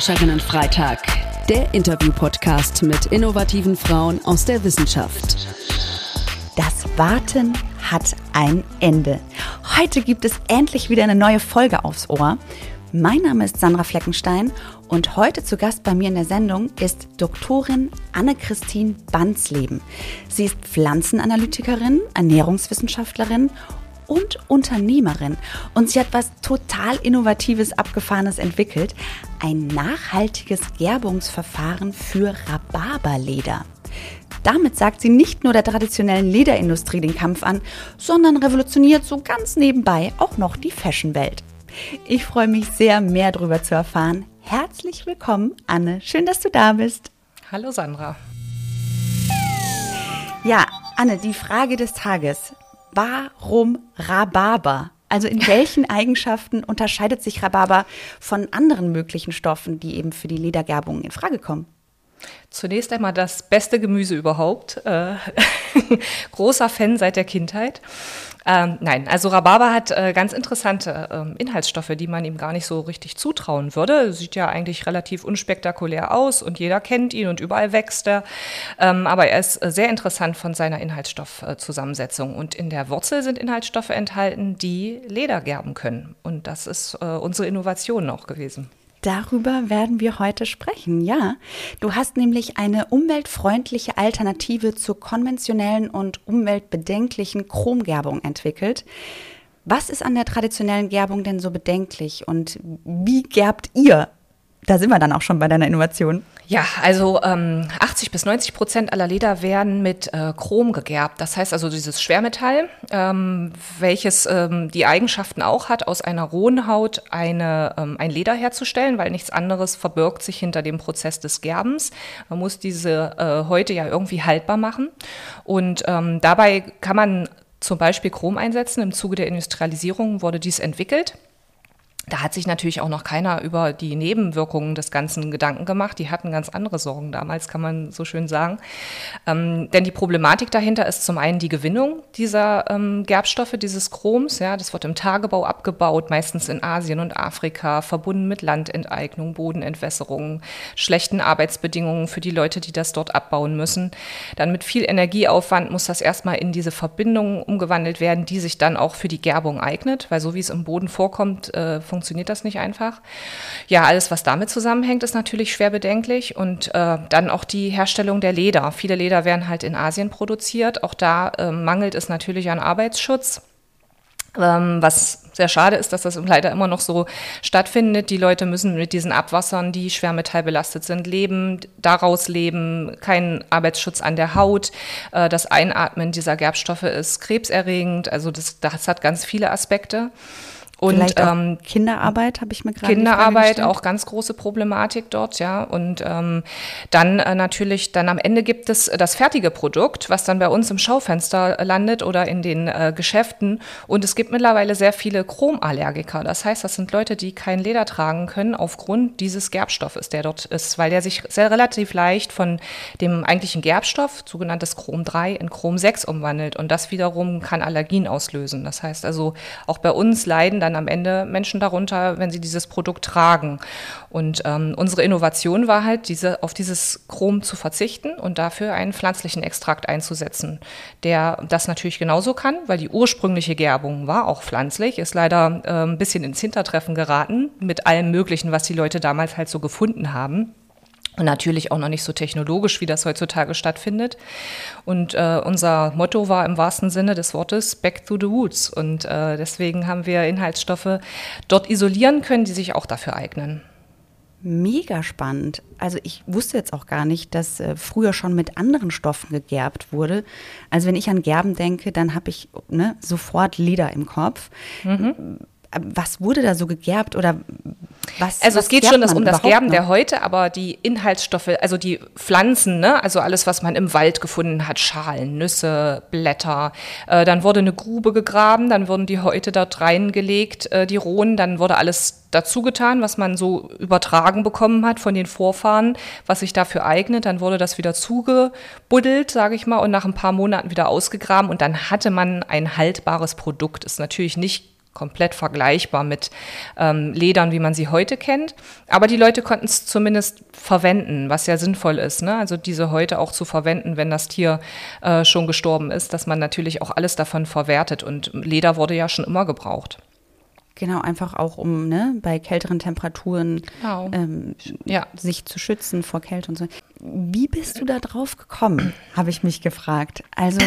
Forscherinnen-Freitag, der Interview-Podcast mit innovativen Frauen aus der Wissenschaft. Das Warten hat ein Ende. Heute gibt es endlich wieder eine neue Folge aufs Ohr. Mein Name ist Sandra Fleckenstein und heute zu Gast bei mir in der Sendung ist Doktorin Anne-Christine Banzleben. Sie ist Pflanzenanalytikerin, Ernährungswissenschaftlerin und Unternehmerin. Und sie hat was total Innovatives, Abgefahrenes entwickelt. Ein nachhaltiges Gerbungsverfahren für Rhabarberleder. Damit sagt sie nicht nur der traditionellen Lederindustrie den Kampf an, sondern revolutioniert so ganz nebenbei auch noch die Fashionwelt. Ich freue mich sehr, mehr darüber zu erfahren. Herzlich willkommen, Anne. Schön, dass du da bist. Hallo, Sandra. Ja, Anne, die Frage des Tages. Warum Rhabarber? Also in welchen Eigenschaften unterscheidet sich Rhabarber von anderen möglichen Stoffen, die eben für die Ledergerbung in Frage kommen? Zunächst einmal das beste Gemüse überhaupt. Äh, großer Fan seit der Kindheit. Ähm, nein, also Rhabarber hat äh, ganz interessante ähm, Inhaltsstoffe, die man ihm gar nicht so richtig zutrauen würde. Sieht ja eigentlich relativ unspektakulär aus und jeder kennt ihn und überall wächst er. Ähm, aber er ist äh, sehr interessant von seiner Inhaltsstoffzusammensetzung. und in der Wurzel sind Inhaltsstoffe enthalten, die Leder gerben können. Und das ist äh, unsere Innovation auch gewesen. Darüber werden wir heute sprechen, ja. Du hast nämlich eine umweltfreundliche Alternative zur konventionellen und umweltbedenklichen Chromgerbung entwickelt. Was ist an der traditionellen Gerbung denn so bedenklich und wie gerbt ihr da sind wir dann auch schon bei deiner Innovation. Ja, also ähm, 80 bis 90 Prozent aller Leder werden mit äh, Chrom gegerbt. Das heißt also dieses Schwermetall, ähm, welches ähm, die Eigenschaften auch hat, aus einer rohen Haut eine, ähm, ein Leder herzustellen, weil nichts anderes verbirgt sich hinter dem Prozess des Gerbens. Man muss diese äh, ja irgendwie haltbar machen. Und ähm, dabei kann man zum Beispiel Chrom einsetzen. Im Zuge der Industrialisierung wurde dies entwickelt. Da hat sich natürlich auch noch keiner über die Nebenwirkungen des Ganzen Gedanken gemacht. Die hatten ganz andere Sorgen damals, kann man so schön sagen. Ähm, denn die Problematik dahinter ist zum einen die Gewinnung dieser ähm, Gerbstoffe, dieses Chroms. Ja, das wird im Tagebau abgebaut, meistens in Asien und Afrika, verbunden mit Landenteignung, Bodenentwässerung, schlechten Arbeitsbedingungen für die Leute, die das dort abbauen müssen. Dann mit viel Energieaufwand muss das erstmal in diese Verbindungen umgewandelt werden, die sich dann auch für die Gerbung eignet, weil so wie es im Boden vorkommt, äh, funktioniert das nicht einfach. Ja, alles, was damit zusammenhängt, ist natürlich schwer bedenklich. Und äh, dann auch die Herstellung der Leder. Viele Leder werden halt in Asien produziert. Auch da äh, mangelt es natürlich an Arbeitsschutz. Ähm, was sehr schade ist, dass das leider immer noch so stattfindet. Die Leute müssen mit diesen Abwassern, die schwermetallbelastet sind, leben, daraus leben, kein Arbeitsschutz an der Haut. Äh, das Einatmen dieser Gerbstoffe ist krebserregend. Also das, das hat ganz viele Aspekte. Und Vielleicht ähm, Kinderarbeit habe ich mir gerade Kinderarbeit auch ganz große Problematik dort, ja. Und ähm, dann äh, natürlich, dann am Ende gibt es das fertige Produkt, was dann bei uns im Schaufenster landet oder in den äh, Geschäften. Und es gibt mittlerweile sehr viele Chromallergiker. Das heißt, das sind Leute, die kein Leder tragen können aufgrund dieses Gerbstoffes, der dort ist, weil der sich sehr relativ leicht von dem eigentlichen Gerbstoff, sogenanntes Chrom 3, in Chrom 6 umwandelt. Und das wiederum kann Allergien auslösen. Das heißt also, auch bei uns leiden dann am Ende Menschen darunter, wenn sie dieses Produkt tragen. Und ähm, unsere Innovation war halt, diese, auf dieses Chrom zu verzichten und dafür einen pflanzlichen Extrakt einzusetzen, der das natürlich genauso kann, weil die ursprüngliche Gerbung war auch pflanzlich, ist leider äh, ein bisschen ins Hintertreffen geraten mit allem Möglichen, was die Leute damals halt so gefunden haben. Und natürlich auch noch nicht so technologisch, wie das heutzutage stattfindet. Und äh, unser Motto war im wahrsten Sinne des Wortes Back to the Woods. Und äh, deswegen haben wir Inhaltsstoffe dort isolieren können, die sich auch dafür eignen. Mega spannend. Also ich wusste jetzt auch gar nicht, dass äh, früher schon mit anderen Stoffen gegerbt wurde. Also wenn ich an Gerben denke, dann habe ich ne, sofort Leder im Kopf. Mhm. Was wurde da so gegerbt oder was, also was es geht schon das, um das Gerben noch? der Häute, aber die Inhaltsstoffe, also die Pflanzen, ne? also alles, was man im Wald gefunden hat, Schalen, Nüsse, Blätter. Äh, dann wurde eine Grube gegraben, dann wurden die Häute dort reingelegt, äh, die rohen, dann wurde alles dazu getan, was man so übertragen bekommen hat von den Vorfahren, was sich dafür eignet. Dann wurde das wieder zugebuddelt, sage ich mal, und nach ein paar Monaten wieder ausgegraben und dann hatte man ein haltbares Produkt. Ist natürlich nicht komplett vergleichbar mit ähm, Ledern, wie man sie heute kennt. Aber die Leute konnten es zumindest verwenden, was ja sinnvoll ist. Ne? Also diese heute auch zu verwenden, wenn das Tier äh, schon gestorben ist, dass man natürlich auch alles davon verwertet. Und Leder wurde ja schon immer gebraucht. Genau, einfach auch um ne, bei kälteren Temperaturen genau. ähm, ja. sich zu schützen vor Kälte und so. Wie bist du da drauf gekommen, habe ich mich gefragt. Also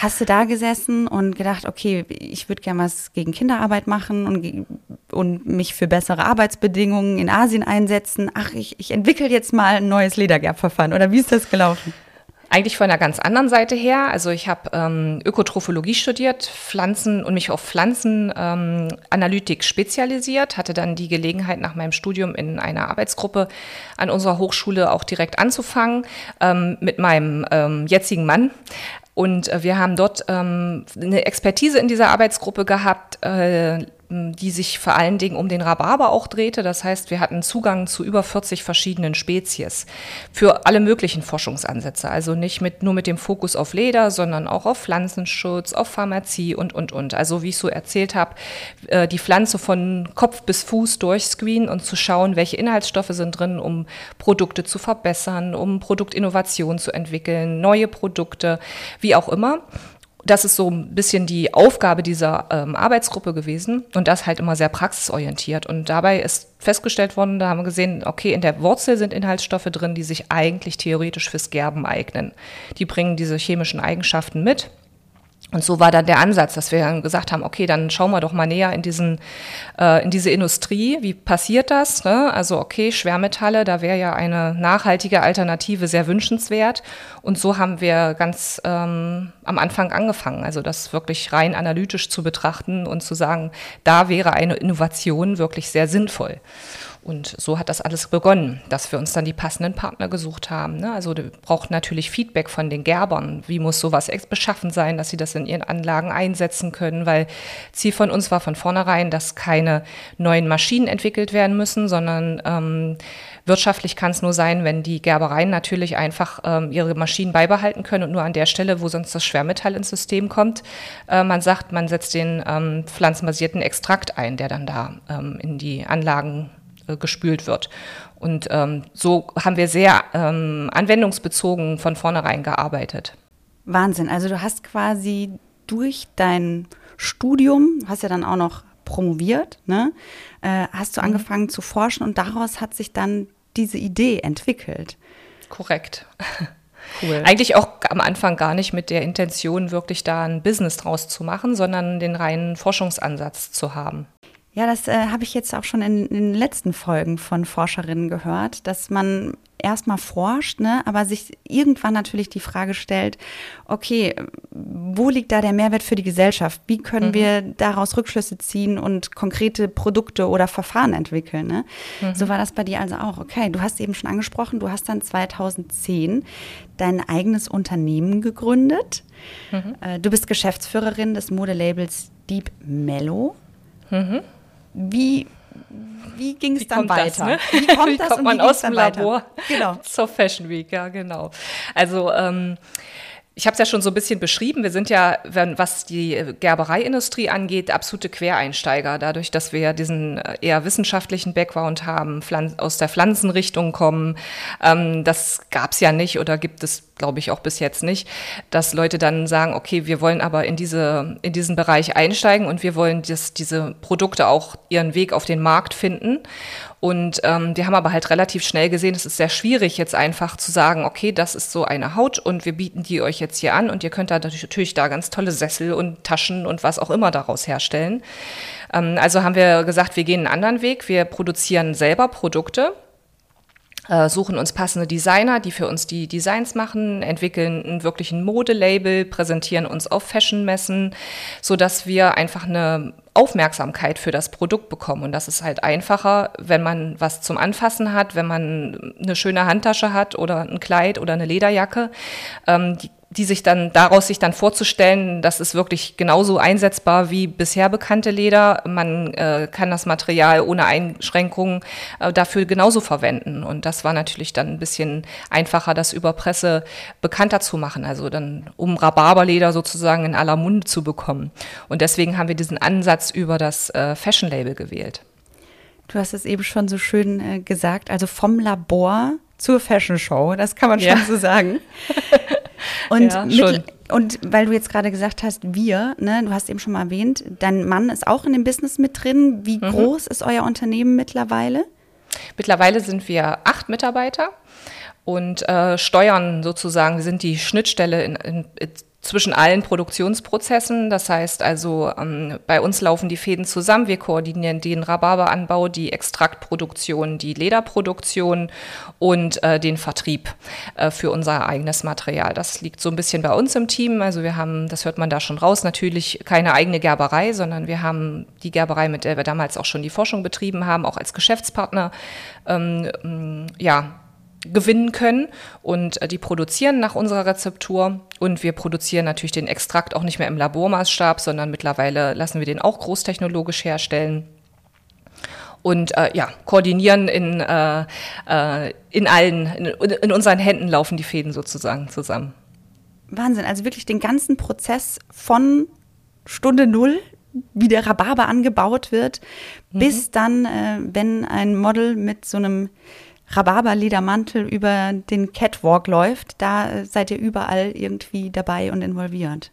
hast du da gesessen und gedacht, okay, ich würde gerne was gegen Kinderarbeit machen und, und mich für bessere Arbeitsbedingungen in Asien einsetzen. Ach, ich, ich entwickle jetzt mal ein neues Ledergerbverfahren. Oder wie ist das gelaufen? Eigentlich von einer ganz anderen Seite her. Also ich habe ähm, Ökotrophologie studiert, Pflanzen und mich auf Pflanzenanalytik ähm, spezialisiert, hatte dann die Gelegenheit nach meinem Studium in einer Arbeitsgruppe an unserer Hochschule auch direkt anzufangen ähm, mit meinem ähm, jetzigen Mann. Und äh, wir haben dort ähm, eine Expertise in dieser Arbeitsgruppe gehabt, äh, die sich vor allen Dingen um den Rhabarber auch drehte. Das heißt, wir hatten Zugang zu über 40 verschiedenen Spezies für alle möglichen Forschungsansätze. Also nicht mit, nur mit dem Fokus auf Leder, sondern auch auf Pflanzenschutz, auf Pharmazie und, und, und. Also wie ich so erzählt habe, äh, die Pflanze von Kopf bis Fuß durchscreenen und zu schauen, welche Inhaltsstoffe sind drin, um Produkte zu verbessern, um Produktinnovation zu entwickeln, neue Produkte, wie auch immer das ist so ein bisschen die Aufgabe dieser ähm, Arbeitsgruppe gewesen und das halt immer sehr praxisorientiert. Und dabei ist festgestellt worden, da haben wir gesehen, okay, in der Wurzel sind Inhaltsstoffe drin, die sich eigentlich theoretisch fürs Gerben eignen. Die bringen diese chemischen Eigenschaften mit. Und so war dann der Ansatz, dass wir dann gesagt haben, okay, dann schauen wir doch mal näher in diesen, äh, in diese Industrie. Wie passiert das? Ne? Also okay, Schwermetalle, da wäre ja eine nachhaltige Alternative sehr wünschenswert. Und so haben wir ganz ähm, am Anfang angefangen, also das wirklich rein analytisch zu betrachten und zu sagen, da wäre eine Innovation wirklich sehr sinnvoll. Und so hat das alles begonnen, dass wir uns dann die passenden Partner gesucht haben. Ne? Also du braucht natürlich Feedback von den Gerbern. Wie muss sowas beschaffen sein, dass sie das in ihren Anlagen einsetzen können? Weil Ziel von uns war von vornherein, dass keine neuen Maschinen entwickelt werden müssen, sondern ähm, wirtschaftlich kann es nur sein, wenn die Gerbereien natürlich einfach ähm, ihre Maschinen beibehalten können und nur an der Stelle, wo sonst das Schwermetall ins System kommt, äh, man sagt, man setzt den ähm, pflanzenbasierten Extrakt ein, der dann da ähm, in die Anlagen gespült wird. Und ähm, so haben wir sehr ähm, anwendungsbezogen von vornherein gearbeitet. Wahnsinn. Also du hast quasi durch dein Studium, hast ja dann auch noch promoviert, ne? Äh, hast du mhm. angefangen zu forschen und daraus hat sich dann diese Idee entwickelt. Korrekt. Cool. Eigentlich auch am Anfang gar nicht mit der Intention, wirklich da ein Business draus zu machen, sondern den reinen Forschungsansatz zu haben. Ja, das äh, habe ich jetzt auch schon in, in, den letzten Folgen von Forscherinnen gehört, dass man erstmal forscht, ne, aber sich irgendwann natürlich die Frage stellt, okay, wo liegt da der Mehrwert für die Gesellschaft? Wie können mhm. wir daraus Rückschlüsse ziehen und konkrete Produkte oder Verfahren entwickeln? Ne? Mhm. So war das bei dir also auch. Okay, du hast eben schon angesprochen, du hast dann 2010 dein eigenes Unternehmen gegründet. Mhm. Äh, du bist Geschäftsführerin des Modelabels Deep Mellow. Mhm. Wie, wie ging es dann weiter? Das, ne? Wie kommt, wie das kommt man aus dem Labor genau. zur Fashion Week? Ja, genau. Also ähm, ich habe es ja schon so ein bisschen beschrieben. Wir sind ja, wenn, was die Gerbereiindustrie angeht, absolute Quereinsteiger. Dadurch, dass wir ja diesen äh, eher wissenschaftlichen Background haben, aus der Pflanzenrichtung kommen. Ähm, das gab es ja nicht oder gibt es, glaube ich, auch bis jetzt nicht, dass Leute dann sagen, okay, wir wollen aber in, diese, in diesen Bereich einsteigen und wir wollen, dass diese Produkte auch ihren Weg auf den Markt finden. Und ähm, wir haben aber halt relativ schnell gesehen, es ist sehr schwierig, jetzt einfach zu sagen, okay, das ist so eine Haut und wir bieten die euch jetzt hier an und ihr könnt da natürlich da ganz tolle Sessel und Taschen und was auch immer daraus herstellen. Ähm, also haben wir gesagt, wir gehen einen anderen Weg. Wir produzieren selber Produkte suchen uns passende Designer, die für uns die Designs machen, entwickeln einen wirklichen Modelabel, präsentieren uns auf Fashionmessen, so dass wir einfach eine Aufmerksamkeit für das Produkt bekommen. Und das ist halt einfacher, wenn man was zum Anfassen hat, wenn man eine schöne Handtasche hat oder ein Kleid oder eine Lederjacke. Ähm, die die sich dann daraus sich dann vorzustellen, das ist wirklich genauso einsetzbar wie bisher bekannte Leder. Man äh, kann das Material ohne Einschränkungen äh, dafür genauso verwenden. Und das war natürlich dann ein bisschen einfacher, das über Presse bekannter zu machen. Also dann um Rhabarberleder sozusagen in aller Munde zu bekommen. Und deswegen haben wir diesen Ansatz über das äh, Fashion Label gewählt. Du hast es eben schon so schön äh, gesagt, also vom Labor zur Fashion Show, das kann man schon ja. so sagen. Und, ja, mit, und weil du jetzt gerade gesagt hast, wir, ne, du hast eben schon mal erwähnt, dein Mann ist auch in dem Business mit drin. Wie mhm. groß ist euer Unternehmen mittlerweile? Mittlerweile sind wir acht Mitarbeiter und äh, steuern sozusagen, wir sind die Schnittstelle in, in, zwischen allen Produktionsprozessen. Das heißt also, ähm, bei uns laufen die Fäden zusammen. Wir koordinieren den Rhabarberanbau, die Extraktproduktion, die Lederproduktion und äh, den Vertrieb äh, für unser eigenes Material. Das liegt so ein bisschen bei uns im Team. Also wir haben, das hört man da schon raus, natürlich keine eigene Gerberei, sondern wir haben die Gerberei, mit der wir damals auch schon die Forschung betrieben haben, auch als Geschäftspartner, ähm, ja, gewinnen können und äh, die produzieren nach unserer Rezeptur und wir produzieren natürlich den Extrakt auch nicht mehr im Labormaßstab, sondern mittlerweile lassen wir den auch großtechnologisch herstellen und äh, ja, koordinieren in, äh, äh, in allen, in, in unseren Händen laufen die Fäden sozusagen zusammen. Wahnsinn, also wirklich den ganzen Prozess von Stunde Null, wie der Rhabarber angebaut wird, mhm. bis dann, äh, wenn ein Model mit so einem Rhabarberledermantel über den Catwalk läuft, da seid ihr überall irgendwie dabei und involviert.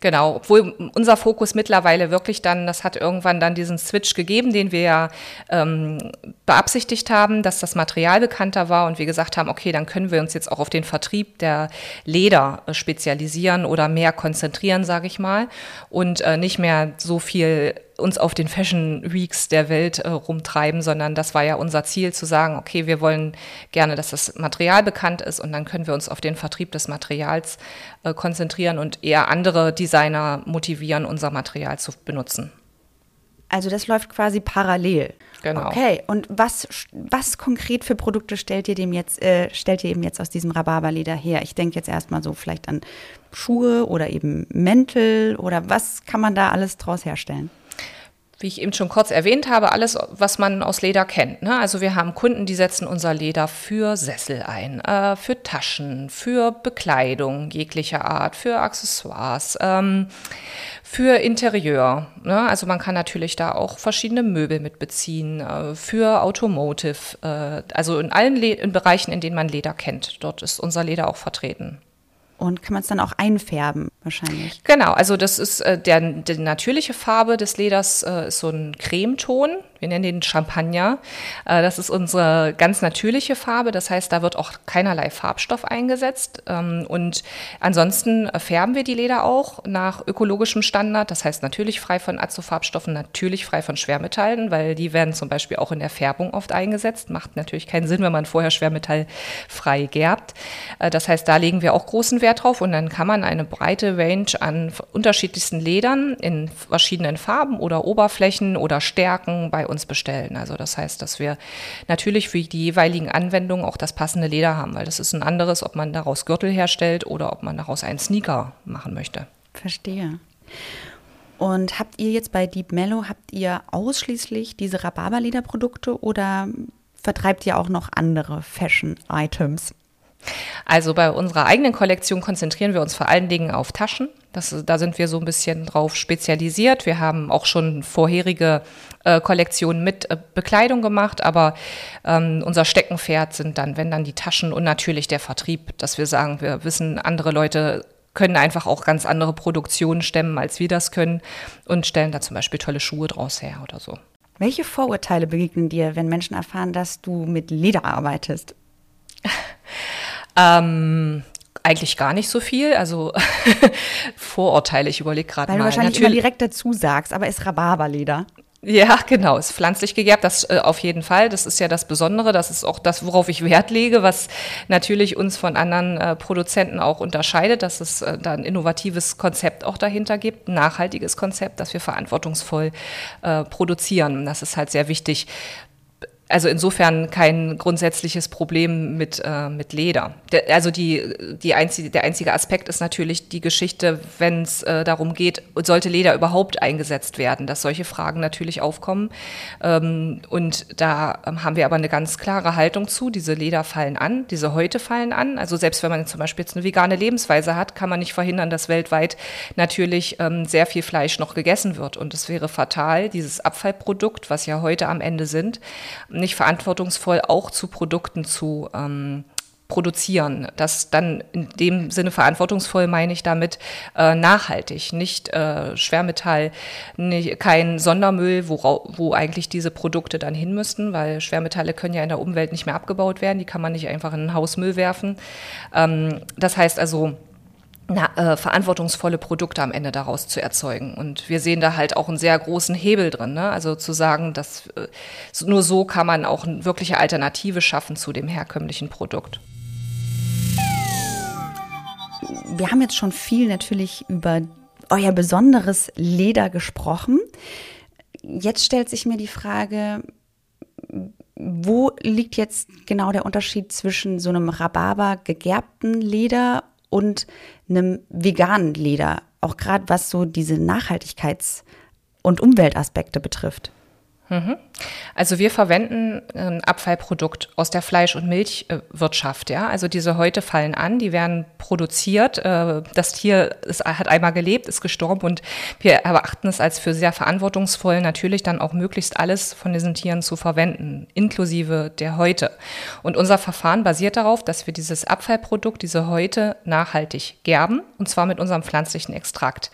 Genau, obwohl unser Fokus mittlerweile wirklich dann, das hat irgendwann dann diesen Switch gegeben, den wir ja ähm, beabsichtigt haben, dass das Material bekannter war und wir gesagt haben, okay, dann können wir uns jetzt auch auf den Vertrieb der Leder äh, spezialisieren oder mehr konzentrieren, sage ich mal, und äh, nicht mehr so viel uns auf den Fashion Weeks der Welt äh, rumtreiben, sondern das war ja unser Ziel zu sagen, okay, wir wollen gerne, dass das Material bekannt ist und dann können wir uns auf den Vertrieb des Materials äh, konzentrieren und eher andere Designer motivieren, unser Material zu benutzen. Also das läuft quasi parallel. Genau. Okay, und was, was konkret für Produkte stellt ihr dem jetzt, äh, stellt ihr eben jetzt aus diesem Rhabarberleder her? Ich denke jetzt erstmal so vielleicht an Schuhe oder eben Mäntel oder was kann man da alles draus herstellen? Wie ich eben schon kurz erwähnt habe, alles, was man aus Leder kennt. Ne? Also wir haben Kunden, die setzen unser Leder für Sessel ein, äh, für Taschen, für Bekleidung jeglicher Art, für Accessoires, ähm, für Interieur. Ne? Also man kann natürlich da auch verschiedene Möbel mitbeziehen, äh, für Automotive, äh, also in allen Le in Bereichen, in denen man Leder kennt. Dort ist unser Leder auch vertreten. Und kann man es dann auch einfärben wahrscheinlich? Genau, also das ist äh, der, die natürliche Farbe des Leders äh, ist so ein Cremeton. Wir nennen den Champagner. Äh, das ist unsere ganz natürliche Farbe. Das heißt, da wird auch keinerlei Farbstoff eingesetzt. Ähm, und ansonsten färben wir die Leder auch nach ökologischem Standard. Das heißt, natürlich frei von Azofarbstoffen, natürlich frei von Schwermetallen, weil die werden zum Beispiel auch in der Färbung oft eingesetzt. Macht natürlich keinen Sinn, wenn man vorher schwermetallfrei gerbt. Äh, das heißt, da legen wir auch großen Wert drauf. Und dann kann man eine breite Range an unterschiedlichsten Ledern in verschiedenen Farben oder Oberflächen oder Stärken bei uns bestellen. Also das heißt, dass wir natürlich für die jeweiligen Anwendungen auch das passende Leder haben, weil das ist ein anderes, ob man daraus Gürtel herstellt oder ob man daraus einen Sneaker machen möchte. Verstehe. Und habt ihr jetzt bei Deep Mellow, habt ihr ausschließlich diese Rhabarberlederprodukte oder vertreibt ihr auch noch andere Fashion-Items? Also bei unserer eigenen Kollektion konzentrieren wir uns vor allen Dingen auf Taschen. Das, da sind wir so ein bisschen drauf spezialisiert. Wir haben auch schon vorherige äh, Kollektionen mit äh, Bekleidung gemacht, aber ähm, unser Steckenpferd sind dann, wenn dann die Taschen und natürlich der Vertrieb, dass wir sagen, wir wissen, andere Leute können einfach auch ganz andere Produktionen stemmen, als wir das können und stellen da zum Beispiel tolle Schuhe draus her oder so. Welche Vorurteile begegnen dir, wenn Menschen erfahren, dass du mit Leder arbeitest? Ähm, eigentlich gar nicht so viel. Also Vorurteile, ich überlege gerade mal. Weil du wahrscheinlich Natürlich, immer direkt dazu sagst, aber ist Rhabarberleder. Ja, genau, ist pflanzlich gegerbt, das äh, auf jeden Fall. Das ist ja das Besondere, das ist auch das, worauf ich Wert lege, was natürlich uns von anderen äh, Produzenten auch unterscheidet, dass es äh, da ein innovatives Konzept auch dahinter gibt, ein nachhaltiges Konzept, dass wir verantwortungsvoll äh, produzieren. Das ist halt sehr wichtig also insofern kein grundsätzliches Problem mit, äh, mit Leder. Der, also die, die einzige, der einzige Aspekt ist natürlich die Geschichte, wenn es äh, darum geht, sollte Leder überhaupt eingesetzt werden, dass solche Fragen natürlich aufkommen. Ähm, und da ähm, haben wir aber eine ganz klare Haltung zu. Diese Leder fallen an, diese Häute fallen an. Also selbst wenn man zum Beispiel jetzt eine vegane Lebensweise hat, kann man nicht verhindern, dass weltweit natürlich ähm, sehr viel Fleisch noch gegessen wird. Und es wäre fatal, dieses Abfallprodukt, was ja heute am Ende sind, nicht verantwortungsvoll auch zu Produkten zu ähm, produzieren. Das dann in dem Sinne verantwortungsvoll meine ich damit äh, nachhaltig, nicht äh, Schwermetall, nicht, kein Sondermüll, wo, wo eigentlich diese Produkte dann hin müssten, weil Schwermetalle können ja in der Umwelt nicht mehr abgebaut werden, die kann man nicht einfach in einen Hausmüll werfen. Ähm, das heißt also, na, äh, verantwortungsvolle Produkte am Ende daraus zu erzeugen. Und wir sehen da halt auch einen sehr großen Hebel drin. Ne? Also zu sagen, dass äh, nur so kann man auch eine wirkliche Alternative schaffen zu dem herkömmlichen Produkt. Wir haben jetzt schon viel natürlich über euer besonderes Leder gesprochen. Jetzt stellt sich mir die Frage, wo liegt jetzt genau der Unterschied zwischen so einem Rhabarber gegerbten Leder und einem veganen Leder, auch gerade was so diese Nachhaltigkeits- und Umweltaspekte betrifft. Mhm. Also wir verwenden ein Abfallprodukt aus der Fleisch- und Milchwirtschaft. Ja? Also diese Häute fallen an, die werden produziert. Äh, das Tier ist, hat einmal gelebt, ist gestorben und wir erachten es als für sehr verantwortungsvoll, natürlich dann auch möglichst alles von diesen Tieren zu verwenden, inklusive der Häute. Und unser Verfahren basiert darauf, dass wir dieses Abfallprodukt, diese Häute nachhaltig gerben und zwar mit unserem pflanzlichen Extrakt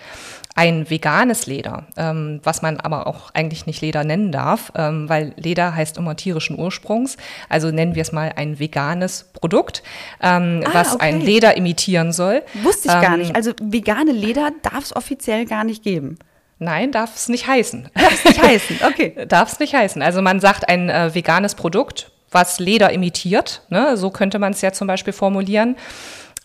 ein veganes Leder, ähm, was man aber auch eigentlich nicht Leder nennen darf, ähm, weil Leder heißt immer tierischen Ursprungs. Also nennen wir es mal ein veganes Produkt, ähm, ah, was okay. ein Leder imitieren soll. Wusste ich gar nicht. Ähm, also vegane Leder darf es offiziell gar nicht geben. Nein, darf es nicht heißen. Darf es nicht heißen, okay. darf es nicht heißen. Also man sagt ein äh, veganes Produkt, was Leder imitiert. Ne? So könnte man es ja zum Beispiel formulieren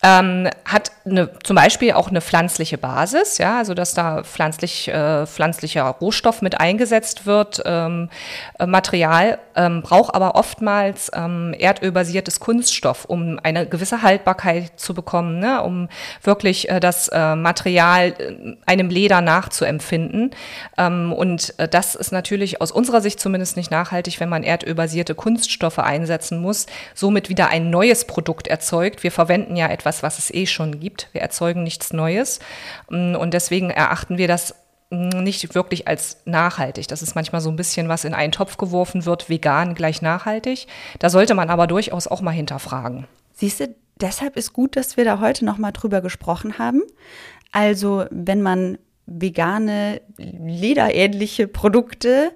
ähm, hat eine, zum Beispiel auch eine pflanzliche Basis, ja, also dass da pflanzlich, äh, pflanzlicher Rohstoff mit eingesetzt wird. Ähm, äh, Material ähm, braucht aber oftmals ähm, erdölbasiertes Kunststoff, um eine gewisse Haltbarkeit zu bekommen, ne, um wirklich äh, das äh, Material äh, einem Leder nachzuempfinden. Ähm, und äh, das ist natürlich aus unserer Sicht zumindest nicht nachhaltig, wenn man erdölbasierte Kunststoffe einsetzen muss, somit wieder ein neues Produkt erzeugt. Wir verwenden ja etwas etwas, was es eh schon gibt. Wir erzeugen nichts Neues. Mm, und deswegen erachten wir das nicht wirklich als nachhaltig. Das ist manchmal so ein bisschen was in einen Topf geworfen wird, vegan gleich nachhaltig. Da sollte man aber durchaus auch mal hinterfragen. Siehst du, deshalb ist gut, dass wir da heute noch mal drüber gesprochen haben. Also, wenn man vegane, lederähnliche Produkte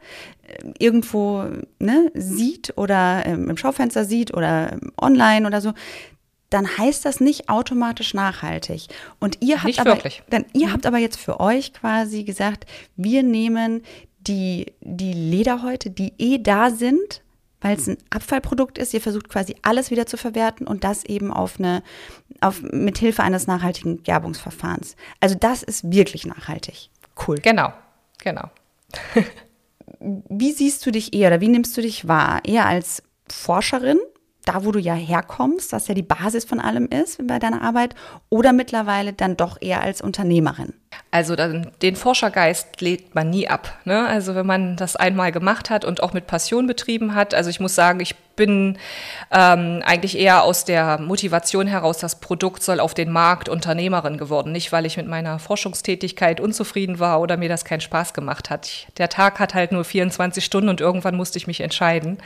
äh, irgendwo ne, sieht oder ähm, im Schaufenster sieht oder online oder so, dann heißt das nicht automatisch nachhaltig. Und ihr habt nicht aber, wirklich. Dann, ihr mhm. habt aber jetzt für euch quasi gesagt, wir nehmen die, die Lederhäute, die eh da sind, weil es ein Abfallprodukt ist. Ihr versucht quasi alles wieder zu verwerten und das eben auf eine, auf, mit Hilfe eines nachhaltigen Gerbungsverfahrens. Also das ist wirklich nachhaltig. Cool. Genau, genau. wie siehst du dich eher oder wie nimmst du dich wahr? Eher als Forscherin da, wo du ja herkommst, was ja die Basis von allem ist bei deiner Arbeit, oder mittlerweile dann doch eher als Unternehmerin? Also dann, den Forschergeist legt man nie ab. Ne? Also wenn man das einmal gemacht hat und auch mit Passion betrieben hat. Also ich muss sagen, ich bin ähm, eigentlich eher aus der Motivation heraus, das Produkt soll auf den Markt Unternehmerin geworden. Nicht, weil ich mit meiner Forschungstätigkeit unzufrieden war oder mir das keinen Spaß gemacht hat. Ich, der Tag hat halt nur 24 Stunden und irgendwann musste ich mich entscheiden.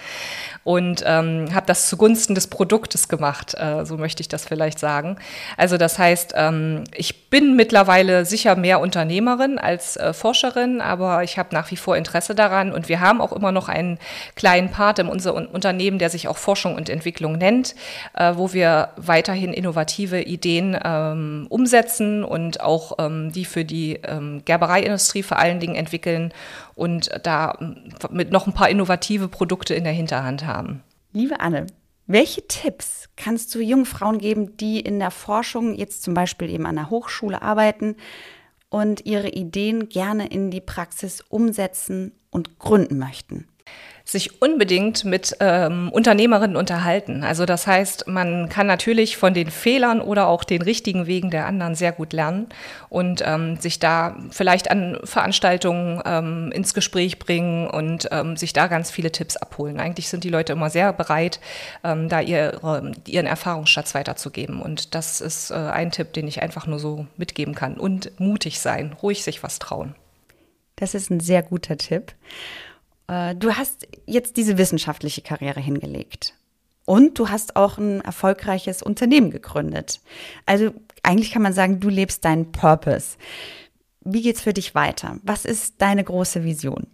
Und ähm, habe das zugunsten des Produktes gemacht, äh, so möchte ich das vielleicht sagen. Also das heißt, ähm, ich bin mittlerweile sicher mehr Unternehmerin als äh, Forscherin, aber ich habe nach wie vor Interesse daran und wir haben auch immer noch einen kleinen Part in unserem Unternehmen, der sich auch Forschung und Entwicklung nennt, äh, wo wir weiterhin innovative Ideen ähm, umsetzen und auch ähm, die für die ähm, Gerbereiindustrie vor allen Dingen entwickeln und da mit noch ein paar innovative Produkte in der Hinterhand haben. Liebe Anne, welche Tipps kannst du jungen Frauen geben, die in der Forschung jetzt zum Beispiel eben an der Hochschule arbeiten, und ihre Ideen gerne in die Praxis umsetzen und gründen möchten. Sich unbedingt mit ähm, Unternehmerinnen unterhalten. Also das heißt, man kann natürlich von den Fehlern oder auch den richtigen Wegen der anderen sehr gut lernen und ähm, sich da vielleicht an Veranstaltungen ähm, ins Gespräch bringen und ähm, sich da ganz viele Tipps abholen. Eigentlich sind die Leute immer sehr bereit, ähm, da ihre, ihren Erfahrungsschatz weiterzugeben. Und das ist äh, ein Tipp, den ich einfach nur so mitgeben kann. Und mutig sein, ruhig sich was trauen. Das ist ein sehr guter Tipp. Äh, du hast jetzt diese wissenschaftliche Karriere hingelegt. Und du hast auch ein erfolgreiches Unternehmen gegründet. Also eigentlich kann man sagen, du lebst deinen Purpose. Wie geht's für dich weiter? Was ist deine große Vision?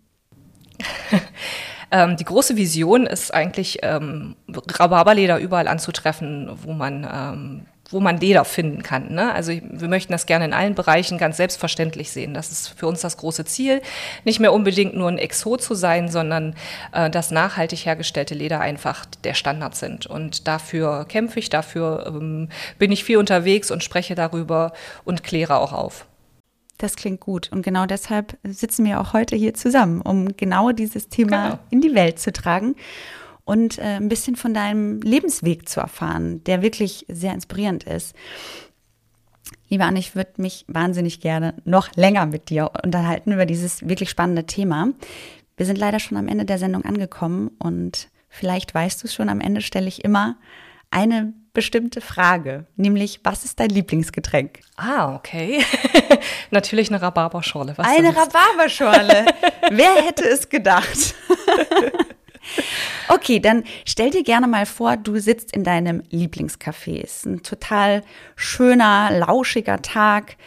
ähm, die große Vision ist eigentlich, ähm, Rhabarberleder überall anzutreffen, wo man ähm, wo man Leder finden kann. Ne? Also wir möchten das gerne in allen Bereichen ganz selbstverständlich sehen. Das ist für uns das große Ziel, nicht mehr unbedingt nur ein Exot zu sein, sondern äh, dass nachhaltig hergestellte Leder einfach der Standard sind. Und dafür kämpfe ich, dafür ähm, bin ich viel unterwegs und spreche darüber und kläre auch auf. Das klingt gut. Und genau deshalb sitzen wir auch heute hier zusammen, um genau dieses Thema genau. in die Welt zu tragen und äh, ein bisschen von deinem Lebensweg zu erfahren, der wirklich sehr inspirierend ist. Lieber Anne, ich würde mich wahnsinnig gerne noch länger mit dir unterhalten über dieses wirklich spannende Thema. Wir sind leider schon am Ende der Sendung angekommen und vielleicht weißt du es schon, am Ende stelle ich immer eine bestimmte Frage, nämlich was ist dein Lieblingsgetränk? Ah, okay. Natürlich eine Rhabarberschorle. eine Rhabarberschorle. Wer hätte es gedacht? Okay, dann stell dir gerne mal vor, du sitzt in deinem Lieblingscafé. Es ist ein total schöner, lauschiger Tag.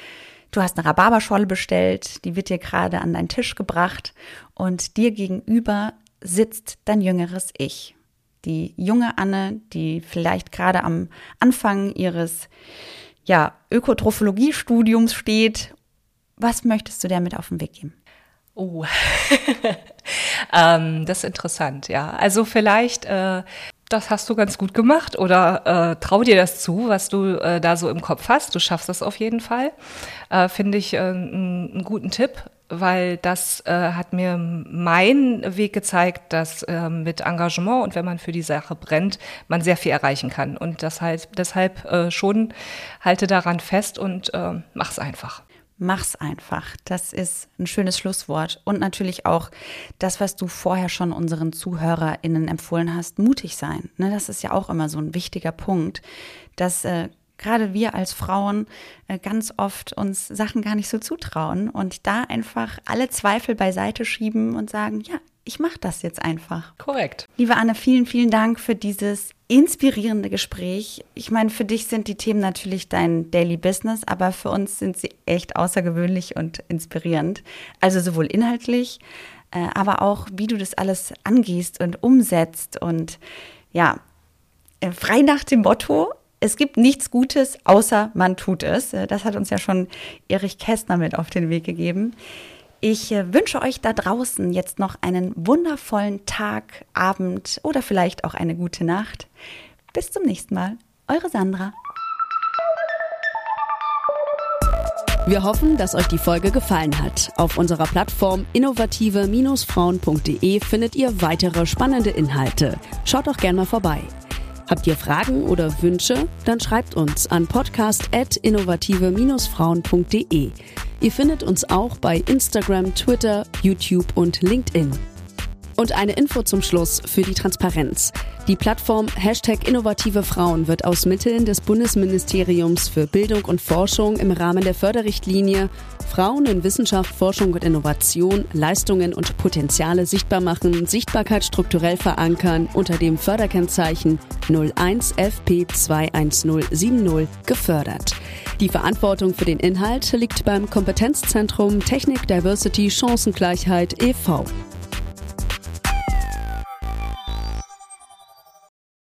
Du hast eine Rhabarberschorle bestellt, die wird dir gerade an deinen Tisch gebracht und dir gegenüber sitzt dein jüngeres Ich. Die junge Anne, die vielleicht gerade am Anfang ihres ja, Ökotrophologie-Studiums steht. Was möchtest du der mit auf den Weg geben? Oh, ähm, das ist interessant, ja. Also vielleicht, äh, das hast du ganz gut gemacht oder äh, trau dir das zu, was du äh, da so im Kopf hast. Du schaffst das auf jeden Fall. Äh, Finde ich äh, einen guten Tipp, weil das äh, hat mir meinen Weg gezeigt, dass äh, mit Engagement und wenn man für die Sache brennt, man sehr viel erreichen kann. Und das heißt, deshalb äh, schon halte daran fest und äh, mach's einfach. Mach's einfach. Das ist ein schönes Schlusswort. Und natürlich auch das, was du vorher schon unseren ZuhörerInnen empfohlen hast, mutig sein. Ne, das ist ja auch immer so ein wichtiger Punkt, dass äh, gerade wir als Frauen äh, ganz oft uns Sachen gar nicht so zutrauen und da einfach alle Zweifel beiseite schieben und sagen, ja, ich mache das jetzt einfach. Korrekt. Liebe Anne, vielen, vielen Dank für dieses inspirierende Gespräch. Ich meine, für dich sind die Themen natürlich dein Daily Business, aber für uns sind sie echt außergewöhnlich und inspirierend. Also sowohl inhaltlich, äh, aber auch, wie du das alles angehst und umsetzt und ja, äh, frei nach dem Motto, es gibt nichts Gutes, außer man tut es. Äh, das hat uns ja schon Erich Kästner mit auf den Weg gegeben. Ich äh, wünsche euch da draußen jetzt noch einen wundervollen Tag, Abend oder vielleicht auch eine gute Nacht. Bis zum nächsten Mal. Eure Sandra. Wir hoffen, dass euch die Folge gefallen hat. Auf unserer Plattform innovative-frauen.de findet ihr weitere spannende Inhalte. Schaut doch gerne mal vorbei. Habt ihr Fragen oder Wünsche? Dann schreibt uns an podcast.innovative-frauen.de. Ihr findet uns auch bei Instagram, Twitter, YouTube und LinkedIn. Und eine Info zum Schluss für die Transparenz. Die Plattform Hashtag Innovative Frauen wird aus Mitteln des Bundesministeriums für Bildung und Forschung im Rahmen der Förderrichtlinie Frauen in Wissenschaft, Forschung und Innovation, Leistungen und Potenziale sichtbar machen, Sichtbarkeit strukturell verankern unter dem Förderkennzeichen 01 FP 21070 gefördert. Die Verantwortung für den Inhalt liegt beim Kompetenzzentrum Technik Diversity Chancengleichheit e.V.